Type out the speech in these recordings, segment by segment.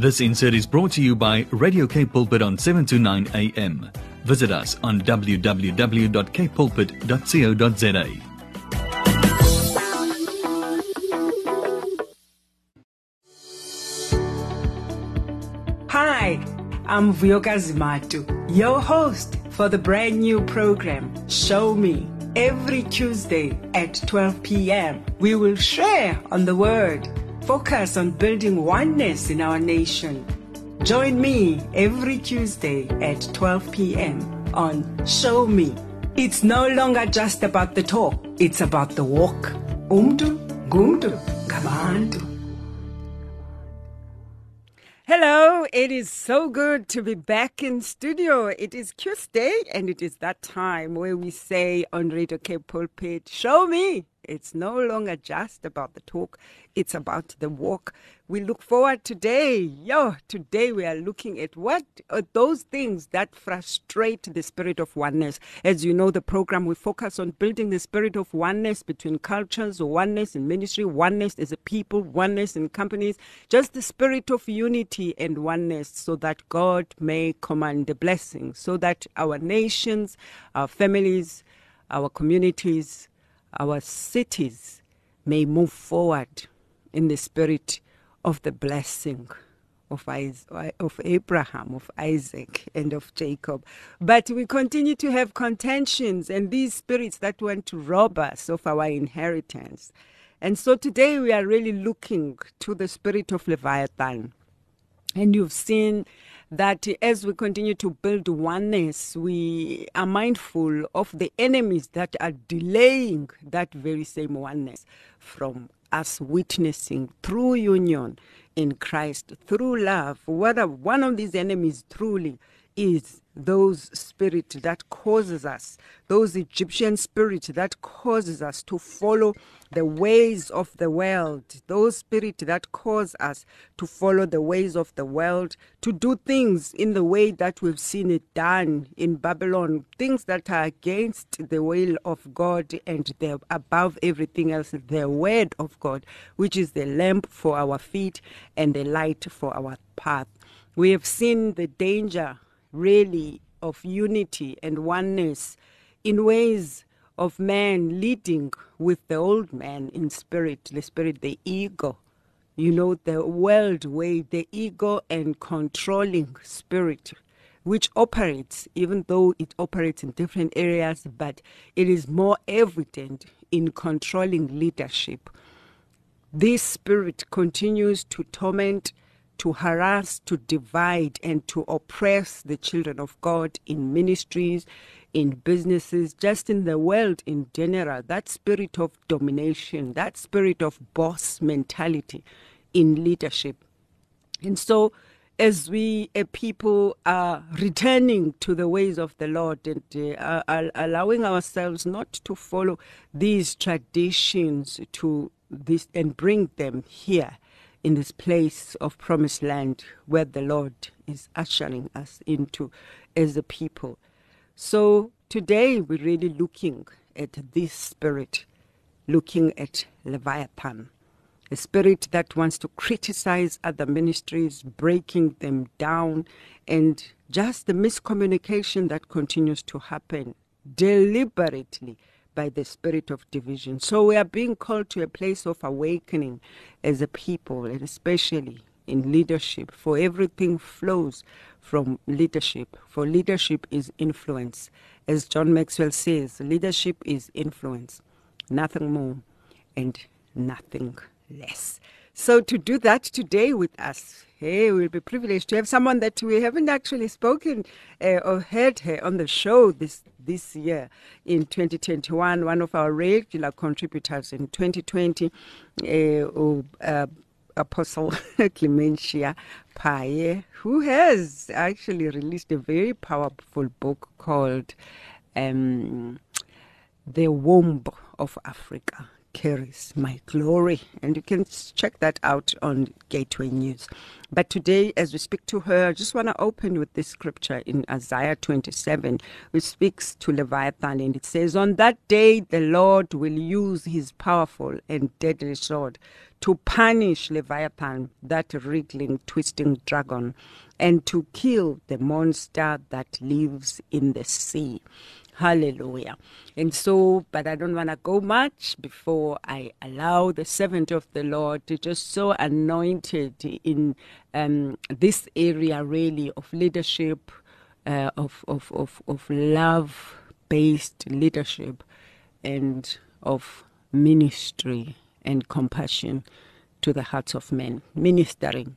This insert is brought to you by Radio K Pulpit on 7 to 9 a.m. Visit us on www.kpulpit.co.za. Hi, I'm Vuyokazi Zimatu, your host for the brand new program, Show Me. Every Tuesday at 12 p.m., we will share on the Word, focus on building oneness in our nation. Join me every Tuesday at 12 p.m. on Show Me. It's no longer just about the talk, it's about the walk. Umuntu, ngumuntu, ngabantu. Hello, it is so good to be back in studio. It is Tuesday and it is that time where we say on Radio K Pulpit, show me. It's no longer just about the talk, it's about the walk. We look forward today. Yo, today we are looking at what are those things that frustrate the spirit of oneness. As you know, the program we focus on building the spirit of oneness between cultures, oneness in ministry, oneness as a people, oneness in companies, just the spirit of unity and oneness so that God may command the blessing, so that our nations, our families, our communities, our cities may move forward in the spirit of the blessing of, Isaac, of Abraham, of Isaac, and of Jacob. But we continue to have contentions and these spirits that want to rob us of our inheritance. And so today we are really looking to the spirit of Leviathan. And you've seen that as we continue to build oneness, we are mindful of the enemies that are delaying that very same oneness from us witnessing through union in Christ, through love. Whether one of these enemies truly is those spirit that causes us, those Egyptian spirit that causes us to follow the ways of the world, those spirit that cause us to follow the ways of the world, to do things in the way that we've seen it done in Babylon, things that are against the will of God and the above everything else, the word of God, which is the lamp for our feet and the light for our path. We have seen the danger really of unity and oneness in ways of man leading with the old man in spirit, the spirit, the ego. You know, the world way, the ego and controlling spirit, which operates, even though it operates in different areas, but it is more evident in controlling leadership. This spirit continues to torment to harass, to divide, and to oppress the children of God in ministries, in businesses, just in the world in general. That spirit of domination, that spirit of boss mentality in leadership. And so, as we a people are returning to the ways of the Lord and uh, are allowing ourselves not to follow these traditions to this and bring them here in this place of promised land where the Lord is ushering us into as a people. So today we're really looking at this spirit, looking at Leviathan, a spirit that wants to criticize other ministries, breaking them down, and just the miscommunication that continues to happen deliberately by the spirit of division. So we are being called to a place of awakening as a people, and especially in leadership, for everything flows from leadership. For leadership is influence. As John Maxwell says, leadership is influence, nothing more and nothing less. So to do that today with us, hey, we'll be privileged to have someone that we haven't actually spoken uh, or heard her on the show this this year in 2021. One of our regular contributors in 2020, uh, uh, Apostle Clementia Paye, who has actually released a very powerful book called um, "The Womb of Africa." Carries my glory. And you can check that out on Gateway News. But today, as we speak to her, I just want to open with this scripture in Isaiah 27, which speaks to Leviathan. And it says, On that day, the Lord will use his powerful and deadly sword to punish Leviathan, that wriggling, twisting dragon, and to kill the monster that lives in the sea. Hallelujah. And so, but I don't want to go much before I allow the servant of the Lord to just so anointed in um, this area really of leadership, uh, of, of, of, of love based leadership, and of ministry and compassion to the hearts of men, ministering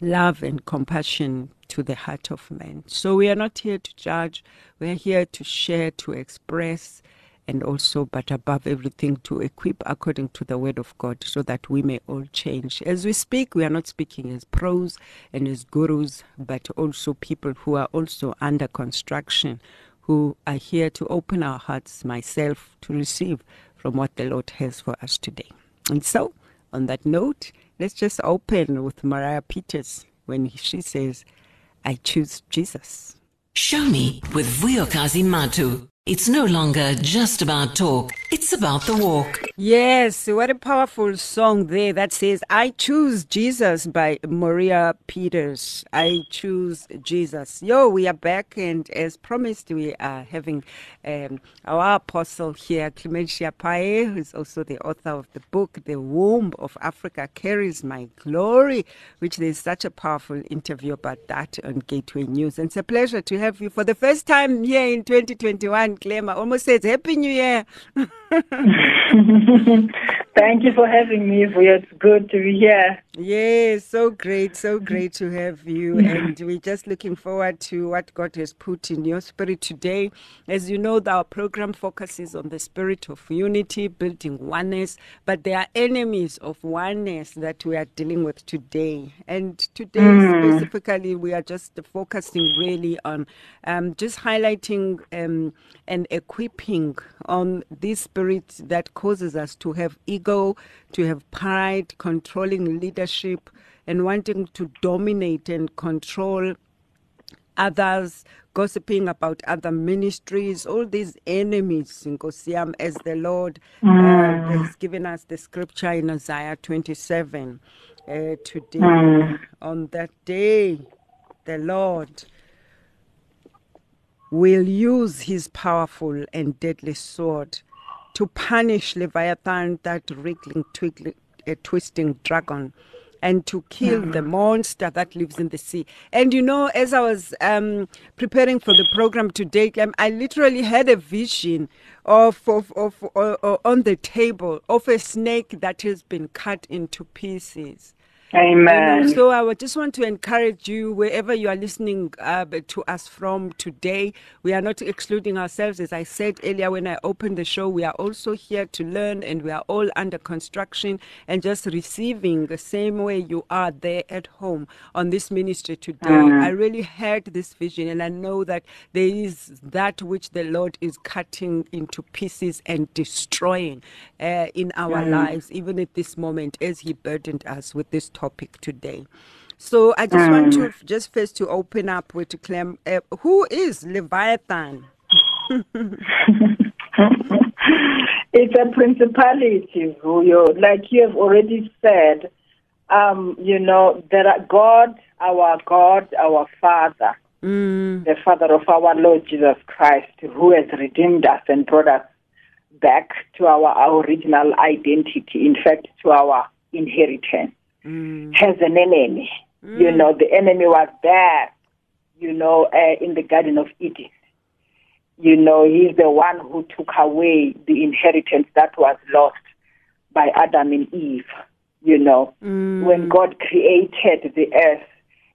love and compassion to the heart of man. So we are not here to judge, we are here to share, to express, and also, but above everything, to equip according to the word of God so that we may all change. As we speak, we are not speaking as pros and as gurus, but also people who are also under construction, who are here to open our hearts, myself, to receive from what the Lord has for us today. And so, on that note, let's just open with Mariah Peters when she says, I choose Jesus. Show me with Vuyokazi Matu. It's no longer just about talk, it's about the walk. Yes, what a powerful song there that says, I choose Jesus by Maria Peters. I choose Jesus. Yo, we are back, and as promised, we are having um, our apostle here, Clementia Paye, who is also the author of the book, The Womb of Africa Carries My Glory, which there's such a powerful interview about that on Gateway News. And it's a pleasure to have you for the first time here in 2021, Clem. I almost says Happy New Year. Thank you for having me. It's good to be here. Yes, so great, so great to have you. And we're just looking forward to what God has put in your spirit today. As you know, our program focuses on the spirit of unity, building oneness, but there are enemies of oneness that we are dealing with today. And today, mm. specifically, we are just focusing really on um, just highlighting um, and equipping on this spirit that causes us to have ego, to have pride, controlling leadership, and wanting to dominate and control others, gossiping about other ministries, all these enemies in as the Lord uh, mm. uh, has given us the scripture in Isaiah 27. Uh, today, mm. on that day, the Lord will use his powerful and deadly sword to punish Leviathan, that wriggling, twiggling, uh, twisting dragon, and to kill the monster that lives in the sea. And you know, as I was um, preparing for the program today, um, I literally had a vision of, of, of, of, on the table of a snake that has been cut into pieces. Amen. so I would just want to encourage you, wherever you are listening uh, to us from today, we are not excluding ourselves. As I said earlier when I opened the show, we are also here to learn and we are all under construction and just receiving the same way you are there at home on this ministry today. Mm. I really had this vision and I know that there is that which the Lord is cutting into pieces and destroying uh, in our mm. lives, even at this moment, as He burdened us with this topic today. So I just want to mm. just first to open up with Clem. Uh, who is Leviathan? it's a principality, who you like you have already said. Um, you know, there are God, our God, our Father, mm. the Father of our Lord Jesus Christ, who has redeemed us and brought us back to our, our original identity, in fact, to our inheritance mm. has an enemy. Mm. You know, the enemy was there, you know, uh, in the Garden of Eden. You know, he's the one who took away the inheritance that was lost by Adam and Eve. You know, mm. when God created the earth,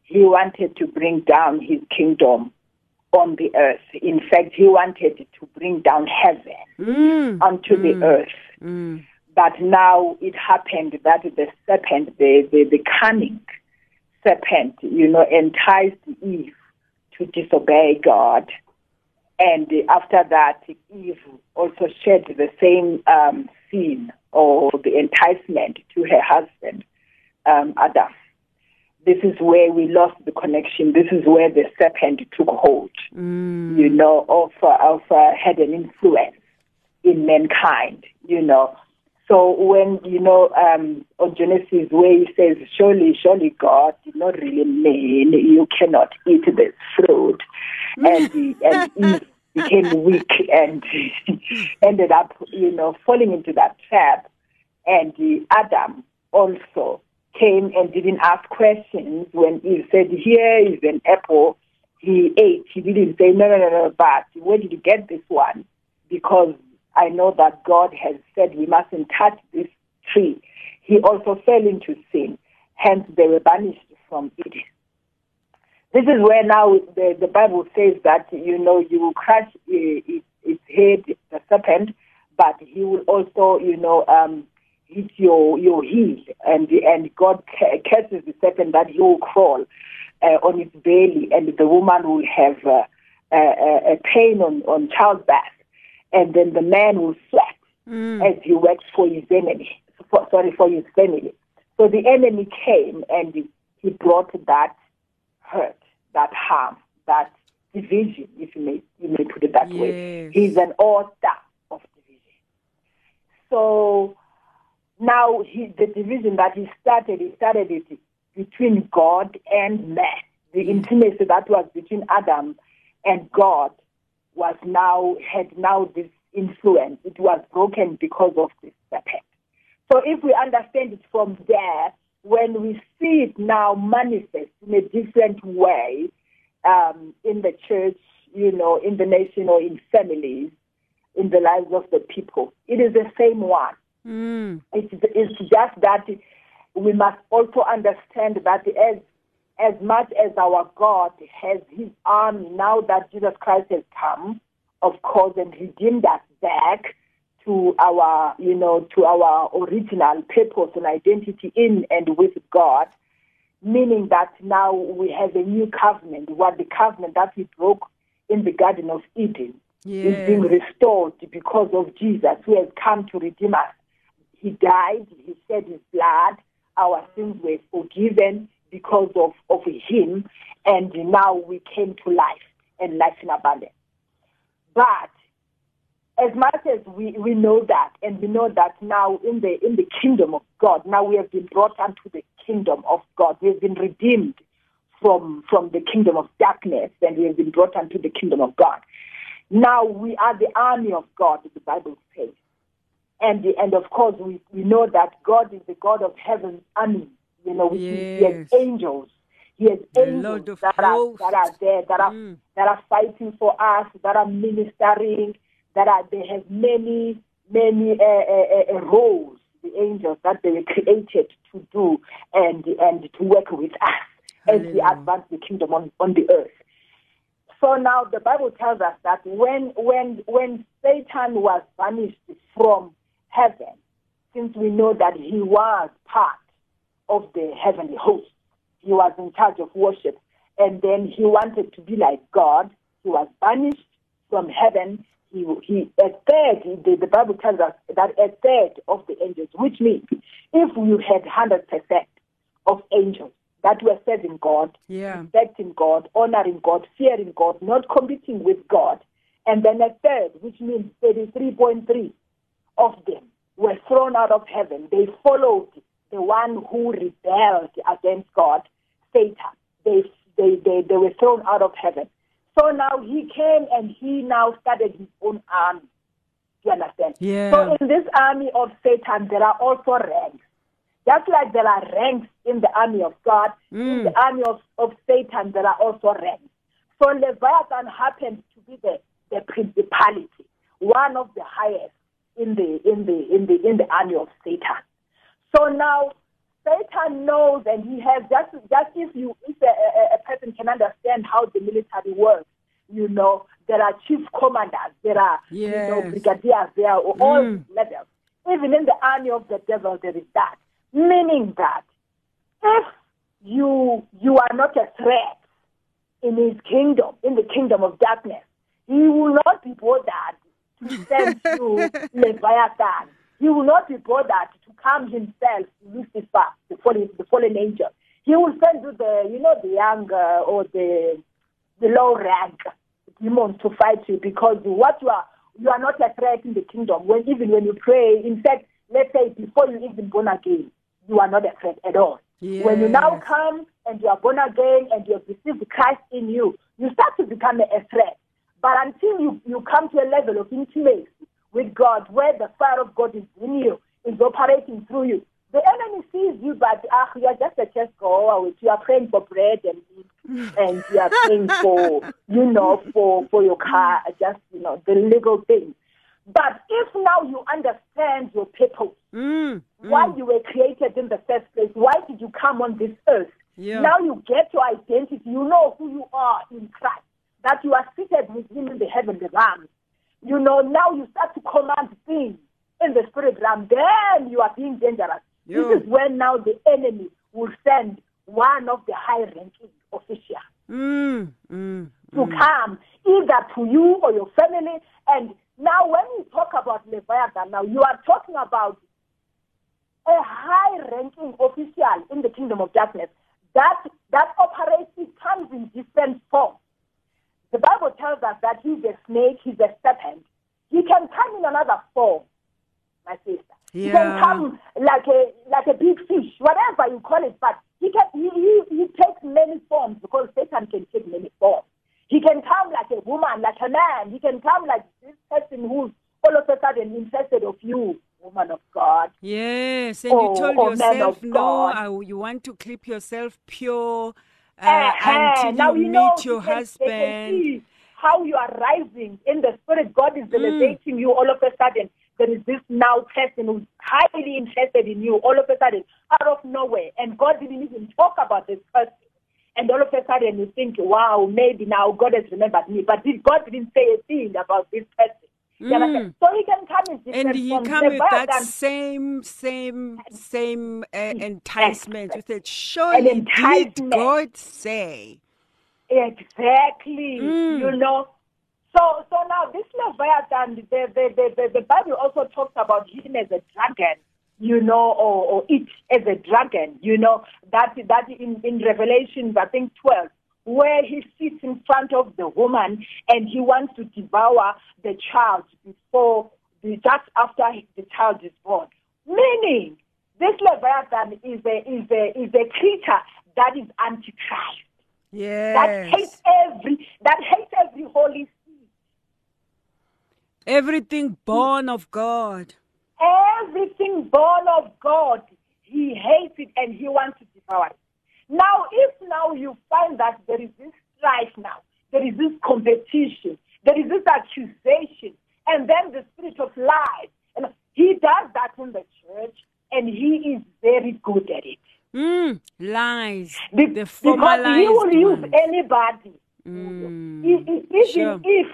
he wanted to bring down his kingdom on the earth. In fact, he wanted to bring down heaven mm. onto the mm. earth. But now it happened that the serpent, the, the, the cunning serpent, you know, enticed Eve to disobey God. And after that, Eve also shared the same um, sin or the enticement to her husband, um, Adam. This is where we lost the connection. This is where the serpent took hold, Mm. you know, of, of uh, had an influence in mankind, you know. So when, you know, um, on Genesis where he says, surely, surely God did not really mean you cannot eat this fruit. And, he, and Eve became weak and ended up, you know, falling into that trap. And the Adam also came and didn't ask questions when he said, here is an apple. He ate. He didn't say, no, no, no, no, but where did you get this one? Because I know that God has said we mustn't touch this tree. He also fell into sin. Hence, they were banished from Eden. This is where now the, the Bible says that, you know, you will crush uh, its, its head, the serpent, but he will also, you know, um, hit your, your heel. And, and God curses the serpent that he will crawl uh, on its belly, and the woman will have uh, a, a, a pain on, on childbirth. And then the man will sweat mm. as he works for his enemy, for, sorry, for his family. So the enemy came and he, he brought that hurt, that harm, that division, if you may, you may put it that way. He's an author of division. So now he, the division that he started, he started it between God and man. The intimacy that was between Adam and God was now had now this influence. It was broken because of this serpent. So if we understand it from there, when we see it now manifest in a different way um, in the church, you know, in the nation or in families, in the lives of the people, it is the same one. Mm. It's, it's just that we must also understand that as as much as our God has His army, now that Jesus Christ has come, of course, and redeemed us back to our, you know, to our original purpose and identity in and with God, meaning that now we have a new covenant, what the covenant that we broke in the Garden of Eden is being Yes. restored because of Jesus who has come to redeem us. He died, he shed his blood, our sins were forgiven because of, of him, and now we came to life and life in abundance. But as much as we, we know that, and we know that now in the in the kingdom of God, now we have been brought unto the kingdom of God. We have been redeemed from from the kingdom of darkness, and we have been brought unto the kingdom of God. Now we are the army of God, the Bible says. And the, and of course we, we know that God is the God of heaven's army. You know, means He has angels. He has The angels that are, that are there, that are Mm. that are fighting for us, that are ministering, that are they have many many uh, uh, uh, roles. The angels that they were created to do and and to work with us as we advance the kingdom on, on the earth. So now the Bible tells us that when when when Satan was banished from heaven, since we know that he was part of the heavenly host, he was in charge of worship, and then he wanted to be like God. He was banished from heaven. He, he a third. The, the Bible tells us that a third of the angels, which means if you had hundred percent of angels that were serving God, Yeah. respecting God, honoring God, fearing God, not competing with God. And then a third, which means 33.3 of them were thrown out of heaven. They followed the one who rebelled against God, Satan. They, they, they, they were thrown out of heaven. So now he came and he now started his own army. You understand? Yeah. So in this army of Satan, there are also ranks. Just like there are ranks in the army of God, in mm. the army of, of Satan, there are also ranks. So Leviathan happens to be the, the principality, one of the highest in the in the in the in the army of Satan. So now Satan knows, and he has just just if you if a, a, person can understand how the military works, you know there are chief commanders, there are you know brigadiers, there are all mm. levels. Even in the army of the devil, there is that, meaning that if you you are not a threat in his kingdom, in the kingdom of darkness, he will not be bothered to send you Leviathan He will not be bothered to come himself, to Lucifer, the fallen, the fallen angel. He will send you the, you know, the young uh, or the the low rank demons to fight you because what you are you are not a threat in the kingdom. When even when you pray, in fact, let's say before you even born again, you are not a threat at all. When you now come and you are born again and you have received Christ in you, you start to become a, a threat. But until you, you come to a level of intimacy with God where the fire of God is in you, is operating through you, the enemy sees you, but ah, you are just a church goer. You are praying for bread and meat, and you are praying for, you know, for, for your car, just, you know, the legal things. But if now you understand your purpose, Mm. why you were created in the first place, why did you come on this earth? Yeah. Now you get your identity. You know who you are in Christ, that you are seated with Him in the heavenly realm. You know, now you start to command things in the spirit realm. Then you are being dangerous. Yeah. This is when now the enemy will send one of the high ranking officials Mm. Mm. to come either to you or your family. And now, when you talk about Leviathan, now you are talking about a high-ranking official in the kingdom of darkness that that operates. It comes in different forms. The Bible tells us that he's a snake, he's a serpent. He can come in another form, my sister. He can come like a like a big fish, whatever you call it, but he can he, he, he takes many forms because Satan can take many forms. He can come like a woman, like a man. He can come like this person who's all of a sudden interested of you, woman of God. Yes, and Oh, you told oh, yourself no. I, you want to keep yourself pure uh, Uh-huh. until now you you know meet your they can- they can husband. see how you are rising in the spirit. God Mm. is elevating you all of a sudden. There is this now person who's highly interested in you all of a sudden out of nowhere, and God didn't even talk about this person. And all of a sudden you think, wow, maybe now God has remembered me. But did- God didn't say a thing about this person. You understand? So he can come in different Mm. And he forms. come with that same, same, same uh, enticement. You said, surely did enticement. God say? Exactly. Mm. You know. So so now this Leviathan, the the, the, the the Bible also talks about him as a dragon, you know, or, or it as a dragon, you know, that that in, in Revelations I think twelve, where he sits in front of the woman and he wants to devour the child before the just after the child is born. Meaning this Leviathan is a is a is a creature that is antichrist that hates every that hates every holy seed, Everything born of God. everything born of God. He hates it and he wants to devour it. Now, if now you find that there is this strife now, there is this competition, there is this accusation, and then the spirit of lies, and he does that in the church, and he is very good at it. Mm, lies. Be- because he will use ones. anybody. Mm, Even sure. if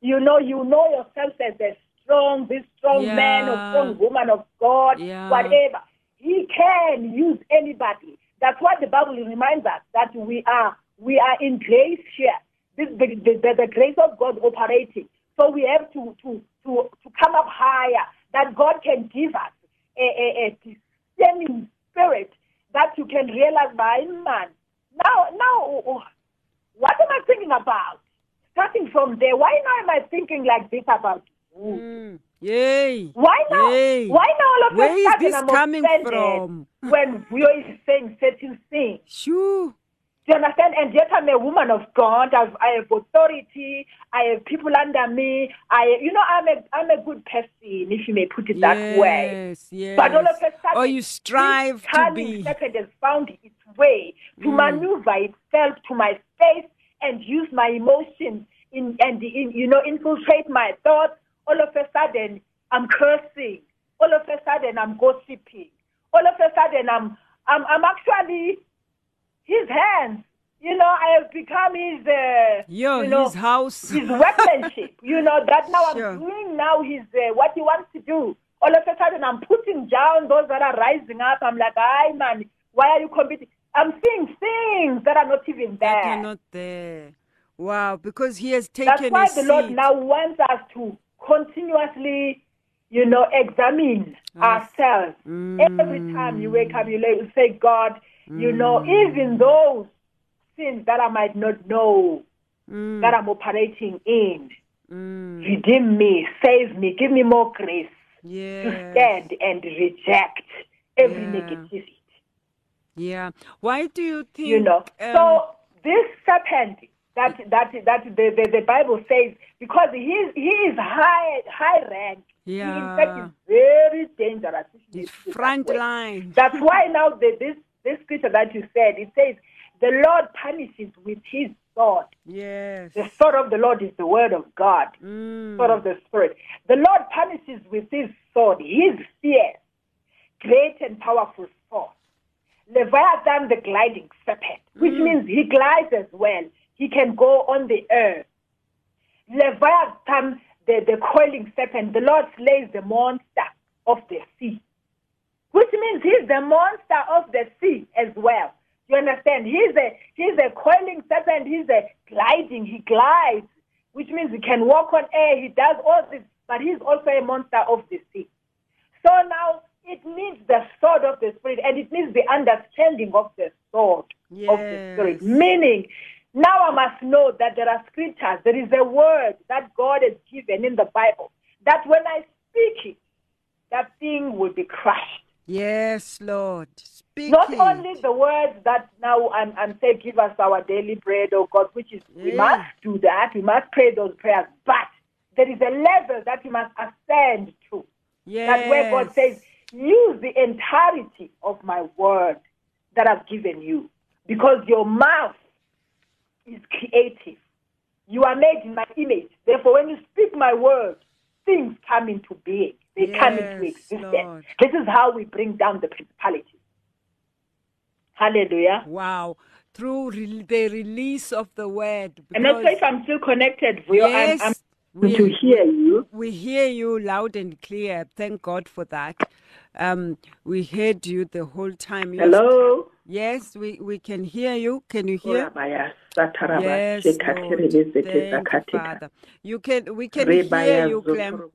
you know you know yourself as a strong, this strong man or strong woman of God, Yeah. whatever, he can use anybody. That's what the Bible reminds us that we are we are in grace here. This the, the, the, grace of God operating. So we have to to to to come up higher. That God can give us a, a, a discerning spirit that you can realize, my man. Now, now, what am I thinking about? Starting from there, why now am I thinking like this about? Mm, yay. Why now? Yay. Why now all of Where a is this I'm coming from? when we are saying certain things? Shoo. Do you understand? And yet I'm a woman of God. I've, I have authority. I have people under me. I, you know, I'm a, I'm a good person, if you may put it that way. Yes, yes. But all of a sudden, or you strive to be. Mm. serpent has found its way to maneuver itself to my space and use my emotions in, and in, you know infiltrate my thoughts. All of a sudden, I'm cursing. All of a sudden, I'm gossiping. All of a sudden, I'm I'm, I'm actually his hands. You know, I have become his. Uh, Yo, you know, his house. his workmanship. you know that now Sure. I'm doing now his uh, what he wants to do. All of a sudden I'm putting down those that are rising up. I'm like, "Ay man, why are you competing?" I'm seeing things that are not even there. that are not there. Wow, because he has taken. That's why a the Lord now wants us to continuously, you know, examine ourselves. Mm. Every time you wake up, you say, God, you know, mm. even those sins that I might not know mm. that I'm operating in, redeem me, save me, give me more grace to Yeah. stand and reject every Yeah. negativity. Yeah. Why do you think? You know, um, so this serpent that that that the, the, the Bible says because he is he is high high rank. He in fact is very dangerous. it's see that line. That's why now the, this this scripture that you said it says the Lord punishes with His sword. Yes. The sword of the Lord is the word of God, Mm. sword of the Spirit. The Lord punishes with His sword, His fierce, great and powerful sword. Leviathan, the gliding serpent, which means he glides as well. He can go on the earth. Leviathan, the, the coiling serpent, the Lord slays the monster of the sea, which means he's the monster of the sea as well. You understand? He's a he's a coiling serpent. He's a gliding. He glides, which means he can walk on air. He does all this, but he's also a monster of the sea. So now it needs the sword of the spirit, and it needs the understanding of the sword of the spirit. Meaning, now I must know that there are scriptures. There is a word that God has given in the Bible that when I speak it, that thing will be crushed. Yes, Lord. Speak Not it. only the words that now I'm, I'm saying, give us our daily bread, oh God, which is, we must do that, we must pray those prayers, but there is a level that you must ascend to. yes. That where God says, use the entirety of my word that I've given you, because your mouth is creative. You are made in my image. Therefore, when you speak my word, things come into being. They come into existence. Lord. This is how we bring down the principalities. Hallelujah. Wow. Through re- the release of the word. Not sure if I'm still connected. Yes. I'm, I'm we, to hear you. We hear you loud and clear. Thank God for that. Um, we heard you the whole time. Hello. Yes, we, we can hear you. Can you hear? Yes, Lord. you. Father. You can we can hear you, Clem.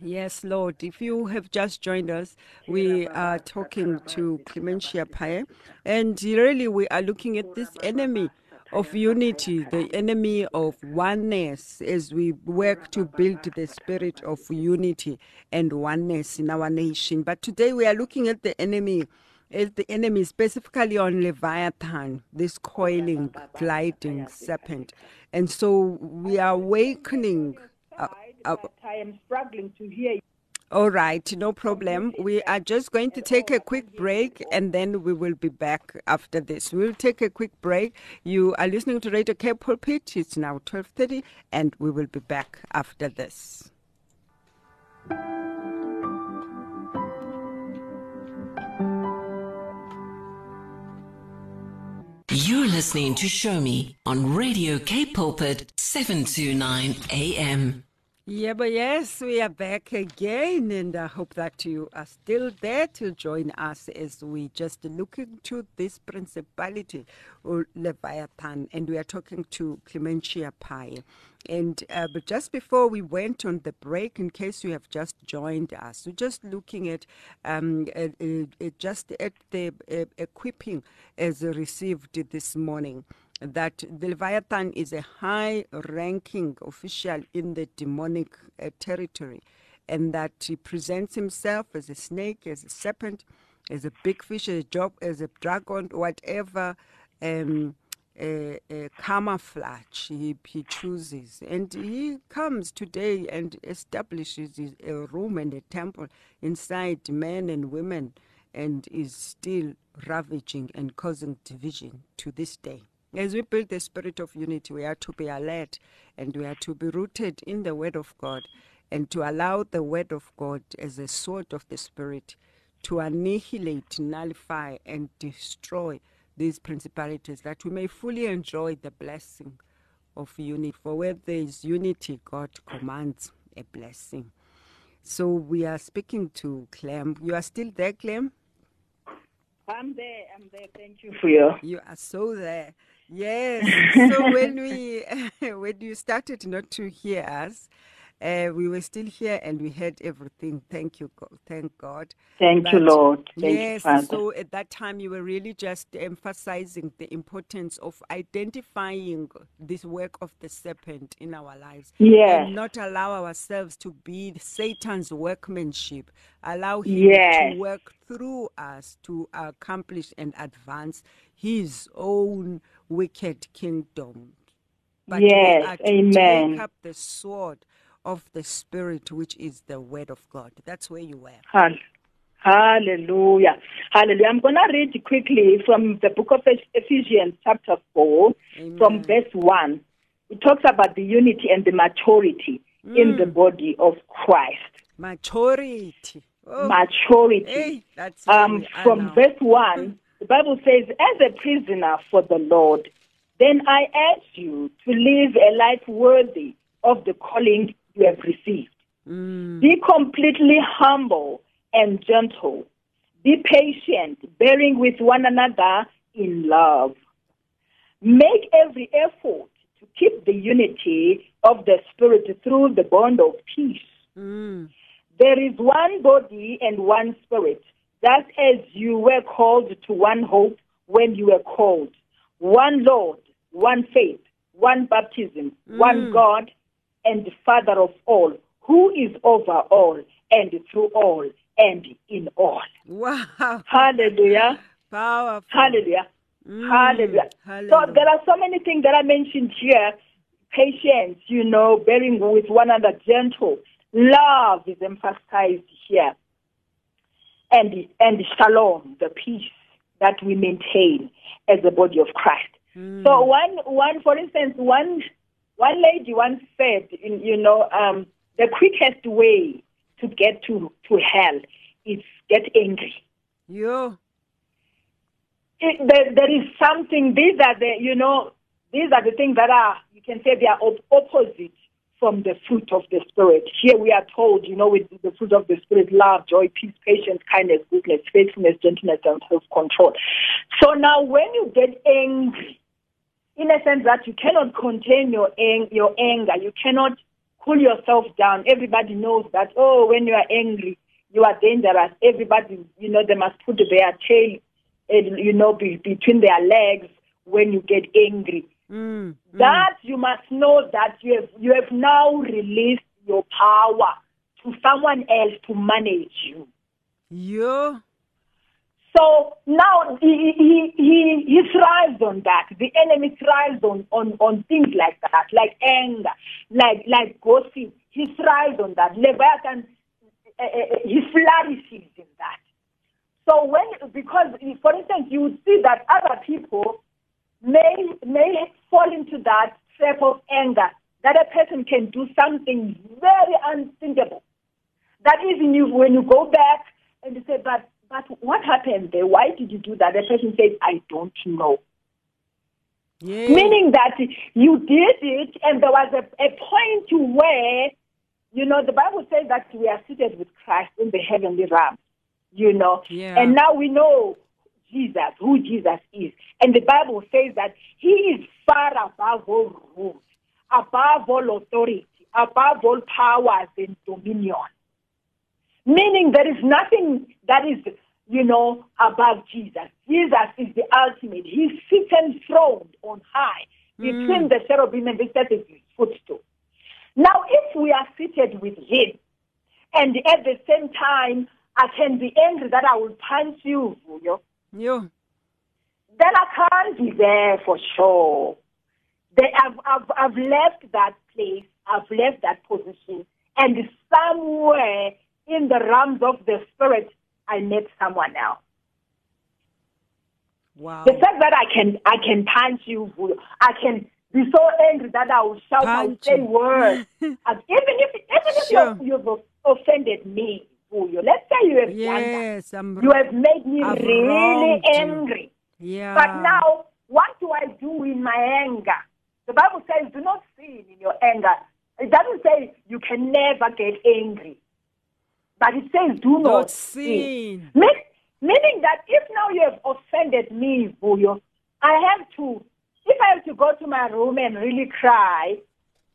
Yes, Lord. If you have just joined us, we are talking to Clementia Paye, and really we are looking at this enemy of unity, the enemy of oneness, as we work to build the spirit of unity and oneness in our nation. But today we are looking at the enemy. At the enemy, specifically on Leviathan, this coiling, gliding serpent. And so we are awakening. Uh, uh, I am struggling to hear you. all right, no problem. We are just going to take a quick break and then we will be back after this. We'll take a quick break. You are listening to Radio Cape Pulpit. It's now 12:30 and we will be back after this. You're listening to Show Me on Radio K Pulpit 729 AM. Yeah, but yes, we are back again, and I hope that you are still there to join us as we just look into this principality, Leviathan, and we are talking to Clementia Pai. And uh, but just before we went on the break, in case you have just joined us, we're just looking at um, just at the equipping as received this morning that the Leviathan is a high ranking official in the demonic uh, territory and that he presents himself as a snake, as a serpent, as a big fish, as a, job, as a dragon, whatever um, uh, camouflage he, he chooses. And he comes today and establishes a room and a temple inside men and women and is still ravaging and causing division to this day. As we build the spirit of unity, we are to be alert and we are to be rooted in the Word of God and to allow the Word of God as a sword of the Spirit to annihilate, nullify, and destroy these principalities that we may fully enjoy the blessing of unity. For where there is unity, God commands a blessing. So we are speaking to Clem. You are still there, Clem? I'm there. I'm there. Thank you for your. You are so there. Yes. so when we when you started not to hear us, Uh, we were still here and we heard everything. Thank you, God. Thank God. Thank you, Lord. Thank yes, Father. so at that time you were really just emphasizing the importance of identifying this work of the serpent in our lives. Yes. And not allow ourselves to be Satan's workmanship. Allow him Yes. to work through us to accomplish and advance his own wicked kingdom. But we Yes, are to amen. take up the sword of the Spirit, which is the word of God. That's where you were. Hall- Hallelujah. Hallelujah. I'm going to read quickly from the book of Ephesians, chapter 4, from verse 1. It talks about the unity and the maturity in Mm. the body of Christ. Maturity. Oh, Maturity. hey, that's um, where we are from verse 1, the Bible says, As a prisoner for the Lord, then I urge you to live a life worthy of the calling you have received. Mm. Be completely humble and gentle. Be patient, bearing with one another in love. Make every effort to keep the unity of the Spirit through the bond of peace. Mm. There is one body and one spirit, just as you were called to one hope when you were called. One Lord, one faith, one baptism, one God, and the Father of all, who is over all and through all and in all. Wow. Hallelujah. Powerful. Hallelujah. Mm. Hallelujah. So there are so many things that I mentioned here. Patience, you know, bearing with one another, gentle. Love is emphasized here. And, and shalom, the peace that we maintain as the body of Christ. Mm. So one, one, for instance, one, one lady once said, in, you know, um, the quickest way to get to, to hell is get angry Yo. it, there, there is something. These are the, you know, these are the things that are, you can say, they are op- opposite from the fruit of the spirit. Here we are told, you know, with the fruit of the spirit: love, joy, peace, patience, kindness, goodness, faithfulness, gentleness, and self-control. So now, when you get angry, in a sense that you cannot contain your ang- your anger, you cannot cool yourself down. Everybody knows that. Oh, when you are angry, you are dangerous. Everybody, you know, they must put their tail, uh, you know, be, between their legs when you get angry. Mm. That you must know that you have you have now released your power to someone else to manage you. Yo. So now he, he, he, he thrives on that. The enemy thrives on, on, on things like that, like anger, like, like gossip. He thrives on that. Leviathan, uh, uh, he flourishes in that. So when, because for instance, you would see that other people may, may fall into that trap of anger, that a person can do something very unthinkable. That even you, when you go back and you say, but, but what happened there? Why did you do that? The person says, I don't know. Yeah. Meaning that you did it and there was a, a point where, you know, the Bible says that we are seated with Christ in the heavenly realm, you know. Yeah. And now we know Jesus, who Jesus is. And the Bible says that he is far above all rules, above all authority, above all powers and dominion. Meaning there is nothing that is, you know, above Jesus. Jesus is the ultimate. He sits enthroned on high between mm. the cherubim and the his footstool. Now, if we are seated with him, and at the same time, I can be angry that I will punch you, Vuyo, Yo. then I can't be there for sure. They, I've, I've, I've left that place, I've left that position, and somewhere in the realms of the spirit, I met someone else. Wow. The fact that I can, I can punch you, I can be so angry that I will shout, I will Punch say words, even if, even if you've, you've offended me, Vuyo, let's say you have done that. Yes, You have made me I've really angry. Yeah. But now, what do I do in my anger? The Bible says, do not sin in your anger. It doesn't say you can never get angry. But it says, do not Don't sin. Mean- Meaning that if now you have offended me, Vuyo, I have to, if I have to go to my room and really cry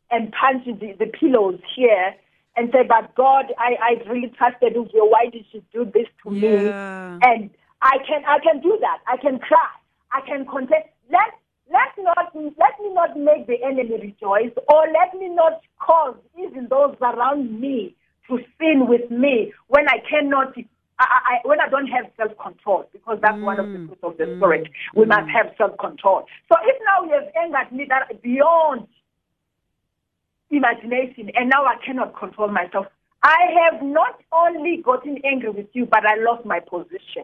and punch the, the pillows here and say, but God, I, I really trusted you. Why did you do this to Yeah. me? And I can, I can do that. I can cry. I can contest. Let, let not, let me not make the enemy rejoice or let me not cause even those around me to sin with me when I cannot, I, I, when I don't have self-control because that's one of the mm, fruits of the mm. spirit. We must have self-control. So if now you have angered me that beyond imagination and now I cannot control myself. I have not only gotten angry with you, but I lost my position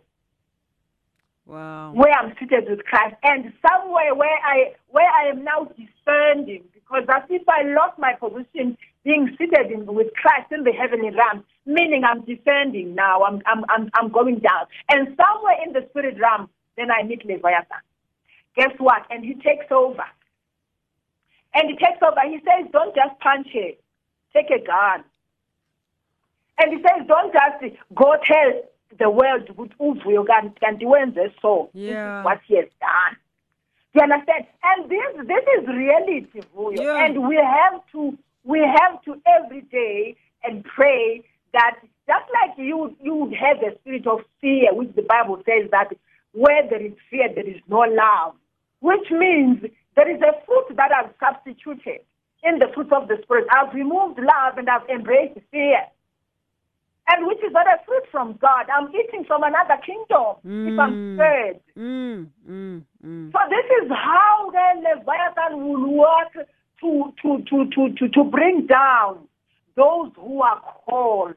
Wow. where I'm seated with Christ and somewhere where I where I am now descending because as if I lost my position being seated in, with Christ in the heavenly realm, meaning I'm descending now, I'm, I'm, I'm, I'm going down. And somewhere in the spirit realm, then I meet Leviathan. Guess what? And he takes over. And he takes over. He says, don't just punch it. Take a gun. And he says, don't just go tell the world ukuthi uvuyo kanti wenze so. This is Yeah. what he has done. Do you understand? And this this is reality, Vuyo. Yeah. And we have to we have to every day and pray that just like you you would have a spirit of fear, which the Bible says that where there is fear, there is no love. Which means there is a fruit that I've substituted in the fruit of the spirit. I've removed love and I've embraced fear and which is not a fruit from God. I'm eating from another kingdom if I'm scared. Mm, mm, mm. So this is how the Leviathan will work to, to, to, to, to, to bring down those who are called,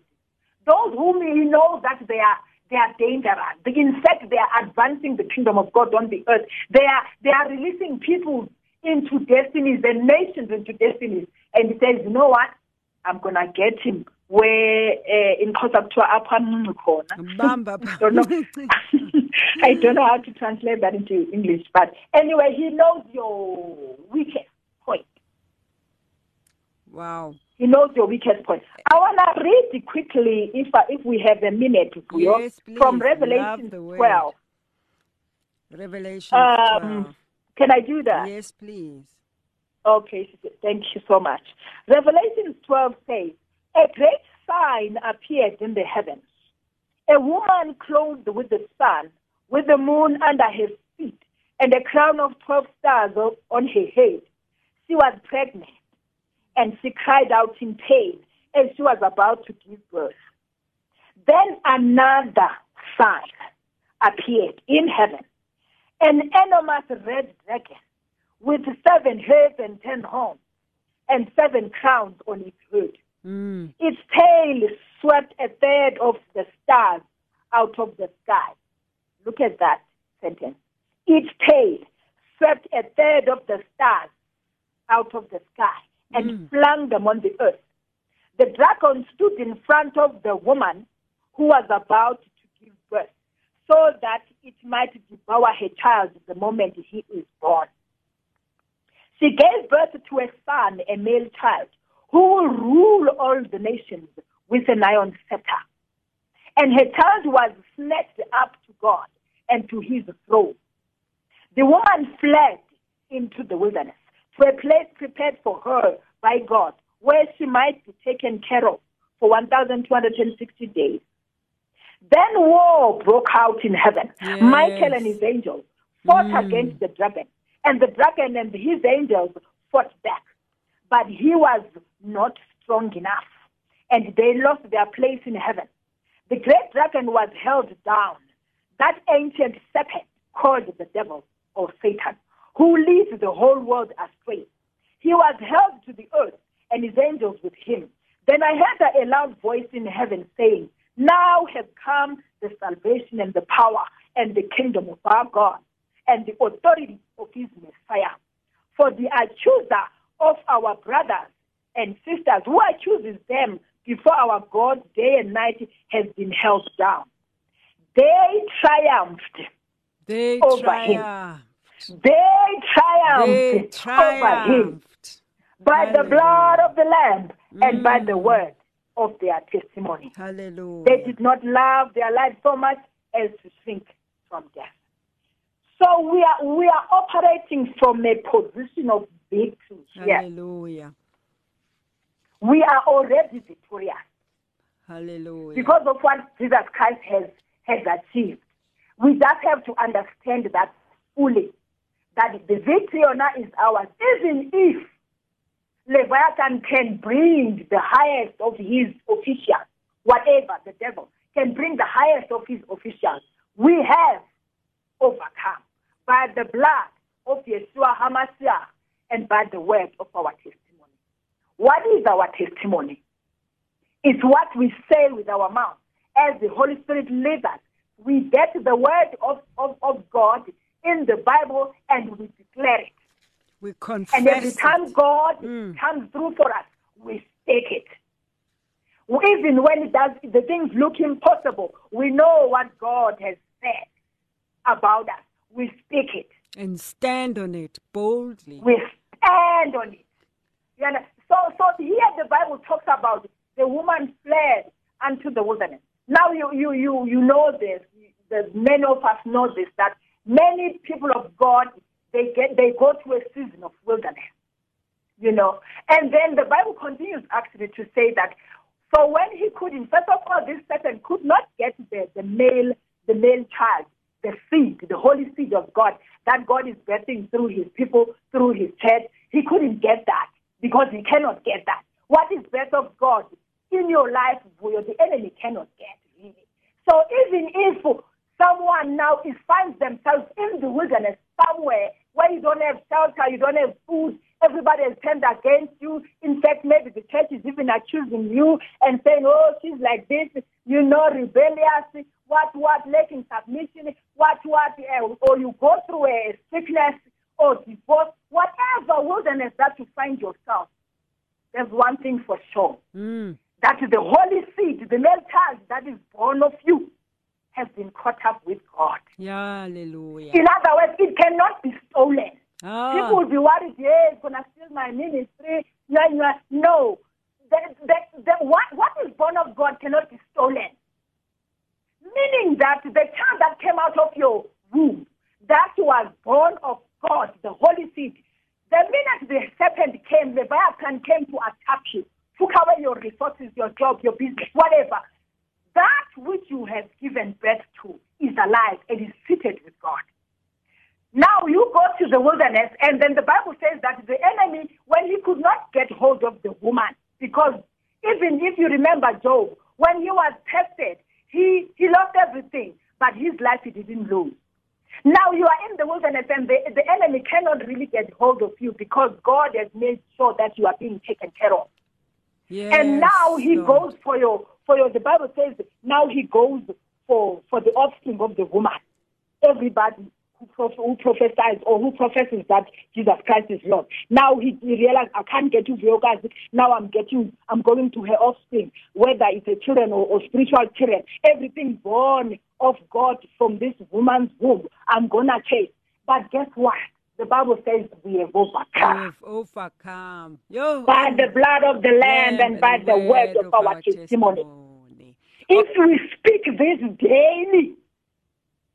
those whom he knows that they are they are dangerous. In fact, they are advancing the kingdom of God on the earth. They are they are releasing people into destinies and nations into destinies. And he says, you know what? I'm gonna get him where uh, in Kotaptua Apanunu corner. Don't know. I don't know how to translate that into English, but anyway, he knows your point. Wow. He knows your weakest point. I want to read quickly, if I, if we have a minute, Yes, please. from Revelation 12. Revelation Um, 12. can I do that? Yes, please. Okay, thank you so much. Revelation 12 says, A great sign appeared in the heavens. A woman clothed with the sun, with the moon under her feet, and a crown of 12 stars on her head. She was pregnant, and she cried out in pain as she was about to give birth. Then another sign appeared in heaven an enormous red dragon with seven heads and ten horns and seven crowns on its head. Mm. Its tail swept a third of the stars out of the sky. Look at that sentence. Its tail swept a third of the stars out of the sky and hmm. flung them on the earth. The dragon stood in front of the woman who was about to give birth so that it might devour her child the moment he is born. She gave birth to a son, a male child, who will rule all the nations with an iron scepter. And her child was snatched up to God and to his throne. The woman fled into the wilderness to a place prepared for her by God, where she might be taken care of for 1,260 days. Then war broke out in heaven. Yes. Michael and his angels fought mm. against the dragon, and the dragon and his angels fought back. But he was not strong enough, and they lost their place in heaven. The great dragon was held down, that ancient serpent called the devil or Satan, who leads the whole world astray. He was held to the earth, and his angels with him. Then I heard a loud voice in heaven saying, Now has come the salvation and the power and the kingdom of our God and the authority of his Messiah. For the accuser of our brothers and sisters who accuses them before our God day and night has been held down. They triumphed. They Over him. Triumphed. They They triumphed over him by the blood of the Lamb and by Mm. the word of their testimony. Hallelujah. They did not love their life so much as to shrink from death. So we are we are operating from a position of victory. Hallelujah. We are already victorious Hallelujah. because of what Jesus Christ has, has achieved. We just have to understand that fully, that the victory on is ours, even if Leviathan can bring the highest of his officials, whatever the devil can bring the highest of his officials. We have overcome by the blood of Yeshua HaMashiach and by the word of our testimony. What is our testimony? It's what we say with our mouth. As the Holy Spirit leads us, we get the word of, of, of God in the Bible and we declare it. we confess. And every time it. God Mm. comes through for us, we speak it. Even when it does, the things look impossible, we know what God has said about us. We speak it. and stand on it boldly. We stand on it. You know? So, so here the Bible talks about the woman fled unto the wilderness. Now you, you, you, you know this. The, many of us know this that many people of God they get they go through a season of wilderness. You know, and then the Bible continues actually to say that. So when he couldn't, first of all, this person could not get the, the male the male child, the seed, the holy seed of God that God is birthing through his people, through his church. He couldn't get that because he cannot get that. What is birth of God in your life, the enemy cannot get really. So even if someone now is finds themselves in the wilderness somewhere where you don't have shelter, you don't have food, everybody has turned against you. In fact, maybe the church is even accusing you and saying, "Oh, she's like this, you know, rebellious, what, what, lacking submission, what, what," uh, or you go through a sickness or divorce, whatever wilderness that you find yourself. There's one thing for sure Mm. that the holy seed, the male child that is born of you, has been caught up with God. Yeah, hallelujah. In other words, it cannot be stolen. Ah, People will be worried, yeah, it's going to steal my ministry. Yeah, yeah. No. The, the, the, what, what is born of God cannot be stolen. Meaning that the child that came out of your womb, that was born of God, the holy seed. The minute the serpent came, the Leviathan came to attack you, took away your resources, your job, your business, whatever. That which you have given birth to is alive and is seated with God. Now you go to the wilderness, and then the Bible says that the enemy, when he could not get hold of the woman, because even if you remember Job, when he was tested, he, he lost everything, but his life he didn't lose. Now you are in the wilderness, and the, the enemy cannot really get hold of you because God has made sure that you are being taken care of. yes, And now he Lord. goes for your for the Bible says now he goes for for the offspring of the woman. Everybody who, prof, who prophesies or who professes that Jesus Christ is Lord. Now he, he realized I can't get to Vyogas. Now I'm getting I'm going to her offspring, whether it's a children or, or spiritual children. Everything born of God from this woman's womb, I'm gonna chase. But guess what? The Bible says we have We overcome have overcome. Yo, by the blood of the Lamb and by the word of our testimony. If we speak this daily,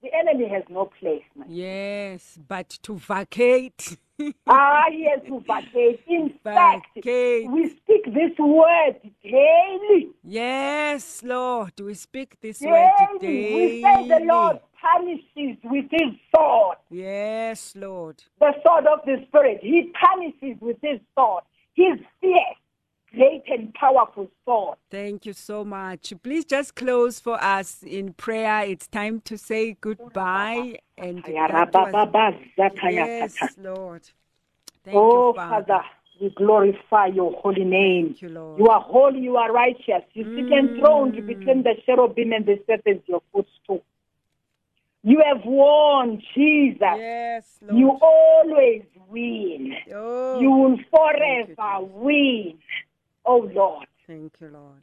the enemy has no place. Man. Yes, but to vacate. ah, yes, to vacate. In fact, we speak this word daily. yes, Lord, we speak this word Daily. We say the Lord punishes with his sword, Yes, Lord. the sword of the Spirit. He punishes with his sword, his fierce, great and powerful sword. Thank you so much. Please just close for us in prayer. It's time to say goodbye. And was- yes, Lord. Thank oh, you, Father. Father, we glorify your holy name. Thank you, Lord. You are holy, you are righteous. You sit enthroned Mm. between the cherubim and the serpents, your footstool. You have won, Jesus. Yes, Lord. You always win. Oh, You will you, forever Jesus. win. Oh, Lord. Thank you, Lord.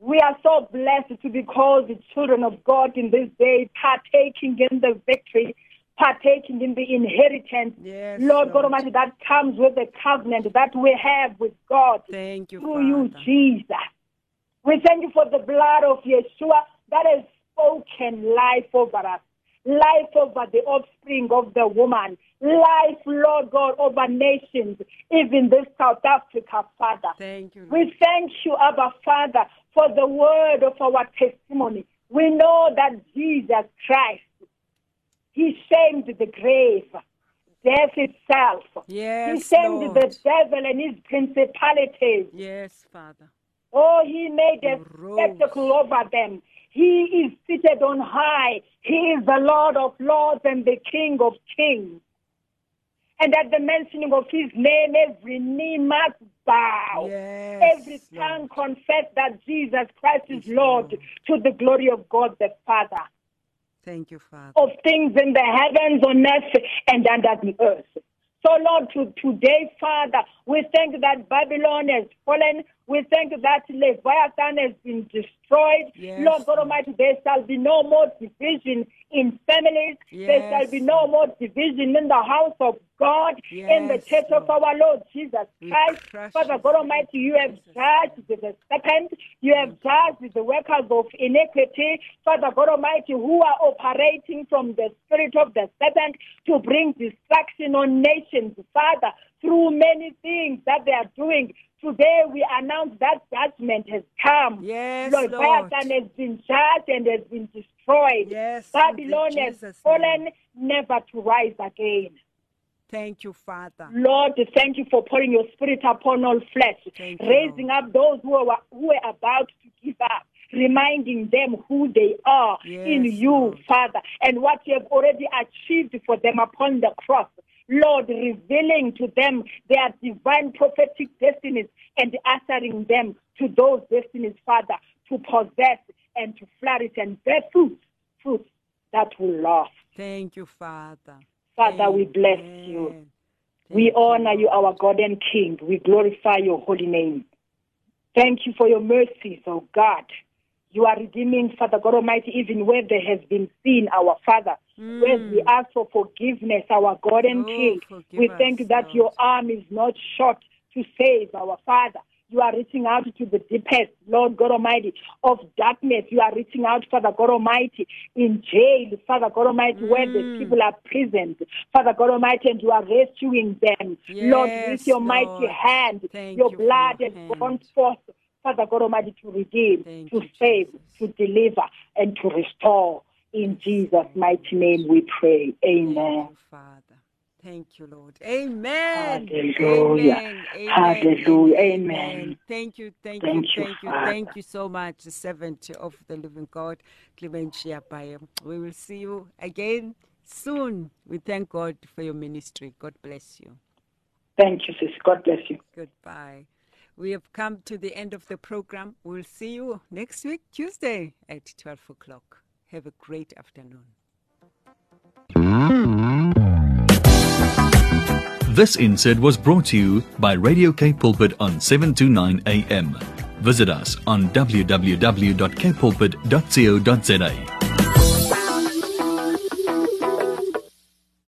We are so blessed to be called the children of God in this day, partaking in the victory, partaking in the inheritance. Yes, Lord God Almighty, that comes with the covenant that we have with God Thank you, through you, Jesus. We thank you for the blood of Yeshua that has spoken life over us, life over the offspring of the woman, life, Lord God, over nations, even this South Africa, Father. Thank you. We thank you, Abba Father, for the word of our testimony. We know that Jesus Christ, He shamed the grave, death itself. Yes, he shamed Lord. the devil and his principalities. Yes, Father. Oh, He made a Rose. spectacle over them. He is seated on high. He is the Lord of lords and the King of kings. And at the mentioning of his name, every knee must bow. Yes, every Lord. tongue confess that Jesus Christ is Lord to the glory of God the Father. Thank you, Father. Of things in the heavens, on earth, and under the earth. So, Lord, to, today, Father, we thank that Babylon has fallen. We thank you that Leviathan has been destroyed. Yes, Lord God Almighty, there shall be no more division in families. There shall be no more division in the house of God, in the church of our Lord Jesus Christ. Father God Almighty, you have judged the serpent. You have judged the workers of iniquity. Father God Almighty, who are operating from the spirit of the serpent to bring destruction on nations. Father, through many things that they are doing. Today we announce that judgment has come. Yes, Leviathan Lord. has been judged and has been destroyed. Yes, Babylon has fallen, name. never to rise again. Thank you, Father. Lord, thank you for pouring your spirit upon all flesh, Thank you, raising up those who are, who are about to give up, reminding them who they are in you. Father, and what you have already achieved for them upon the cross. Lord, revealing to them their divine prophetic destinies and ushering them to those destinies, Father, to possess and to flourish and bear fruit, fruit that will last. Thank you, Father. Father, we bless you. Amen. We honor you, our God and King. We glorify your holy name. Thank you for your mercies, oh God. You are redeeming, Father God Almighty, even where there has been sin, our Father. Where we ask for forgiveness, our God and Oh, King. We thank you that Lord. your arm is not short to save, our Father. You are reaching out to the deepest, Lord God Almighty, of darkness. You are reaching out, Father God Almighty, in jail, Father God Almighty, where the Mm. people are prisoned, Father God Almighty, and you are rescuing them. Lord, with Yes, your mighty hand, Thank your you blood has gone forth, Father God Almighty, to redeem, Thank to save, Jesus. to deliver, and to restore. In Jesus' mighty name we pray. Amen. Thank you, Father. Thank you, Lord. Amen. Hallelujah. Amen. Amen. Hallelujah. and Amen. Thank you, thank, Thank you, thank you, Father. thank you so much, the servant of the living God, Clement Shiapaye. We will see you again soon. We thank God for your ministry. God bless you. Thank you, sis. God bless you. Goodbye. We have come to the end of the program. We'll see you next week, Tuesday at 12 o'clock. Have a great afternoon. This insert was brought to you by Radio K Pulpit on 729 AM. Visit us on www.kpulpit.co.za.